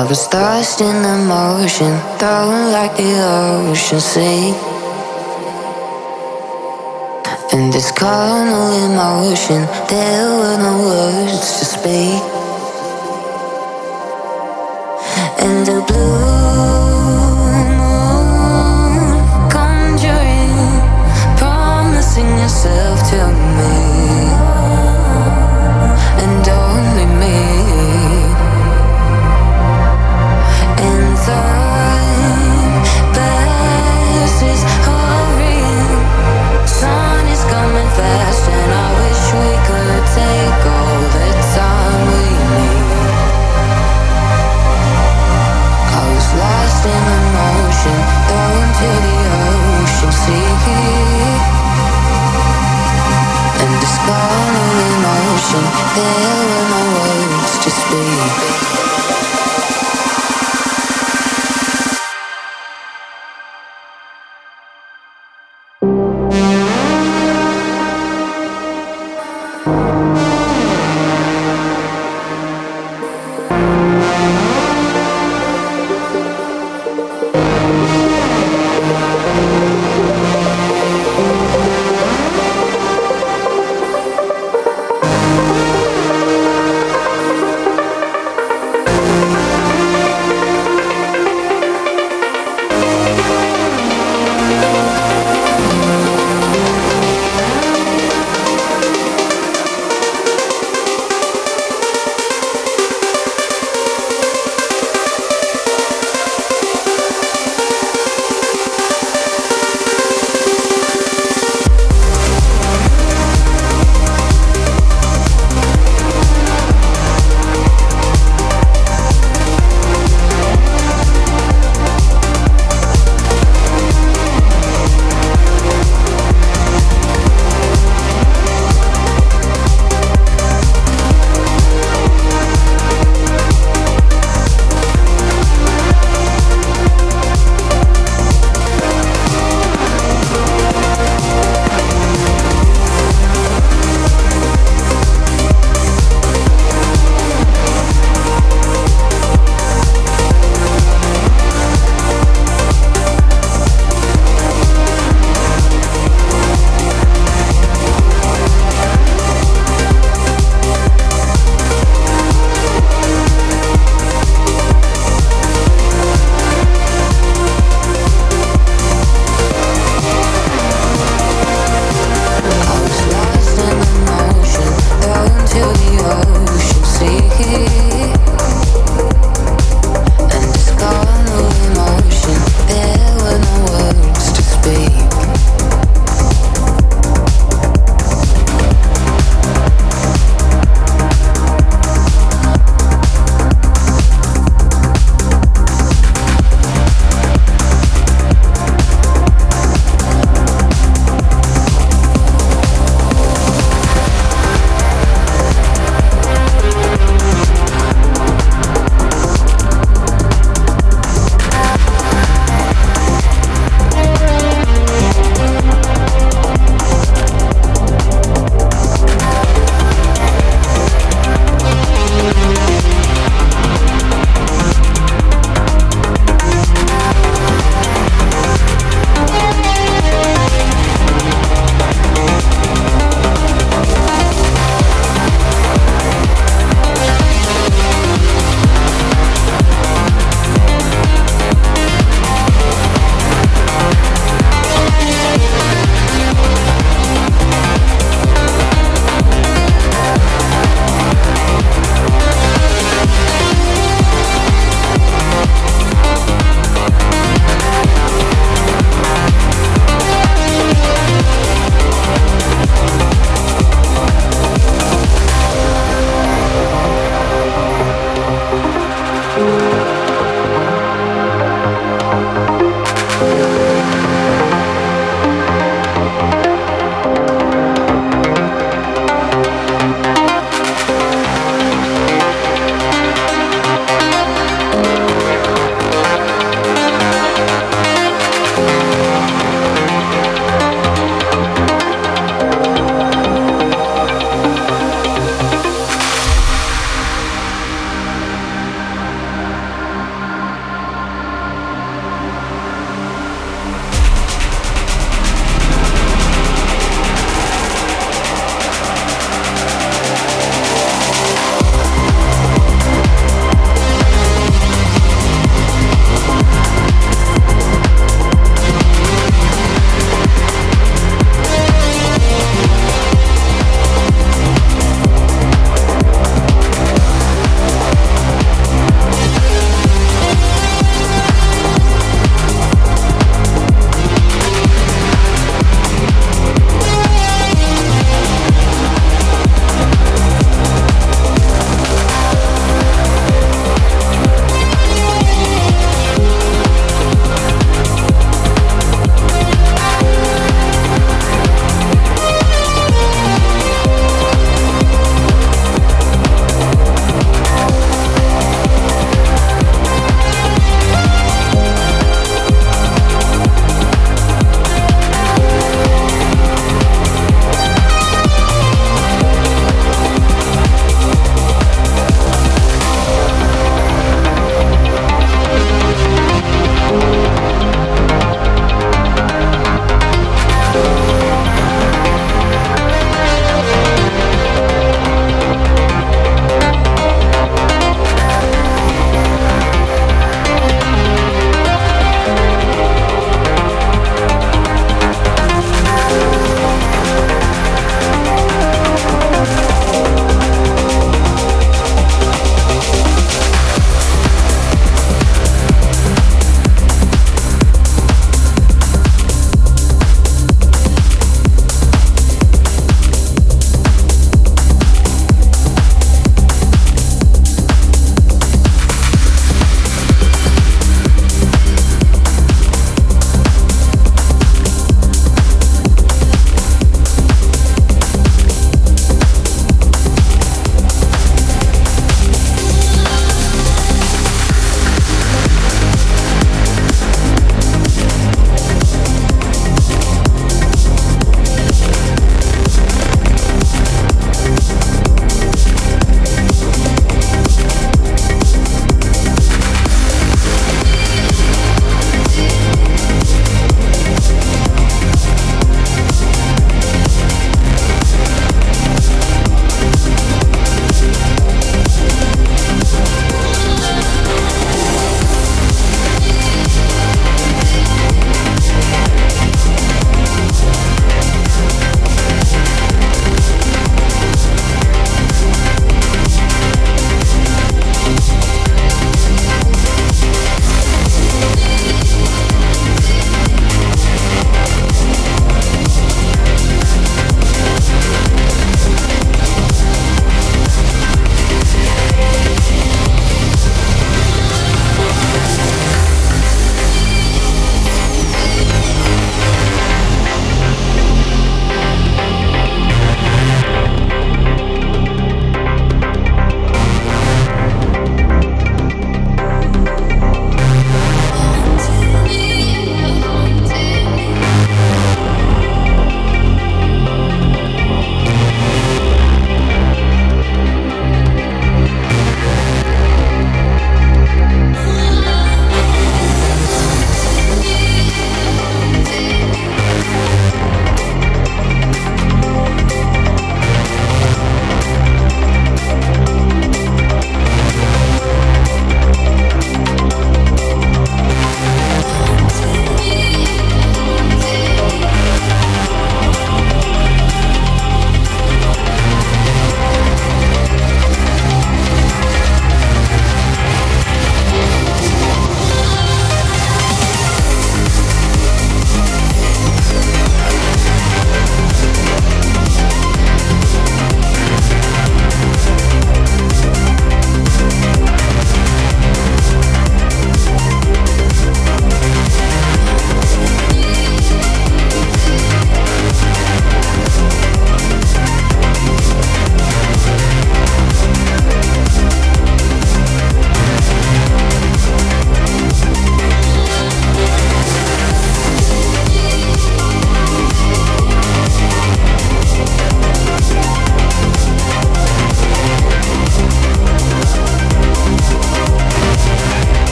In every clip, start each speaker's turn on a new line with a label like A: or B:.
A: I
B: was lost in the motion, thrown like the ocean sea. In this carnal emotion, there were no words to speak. And the blue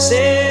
A: Follow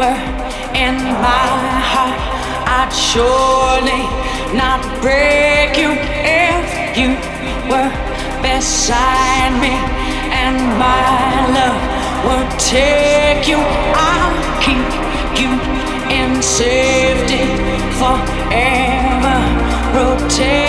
C: were in my heart, I'd surely not break you if you were beside me, and my love would take you. I'll keep you in safety forever, protect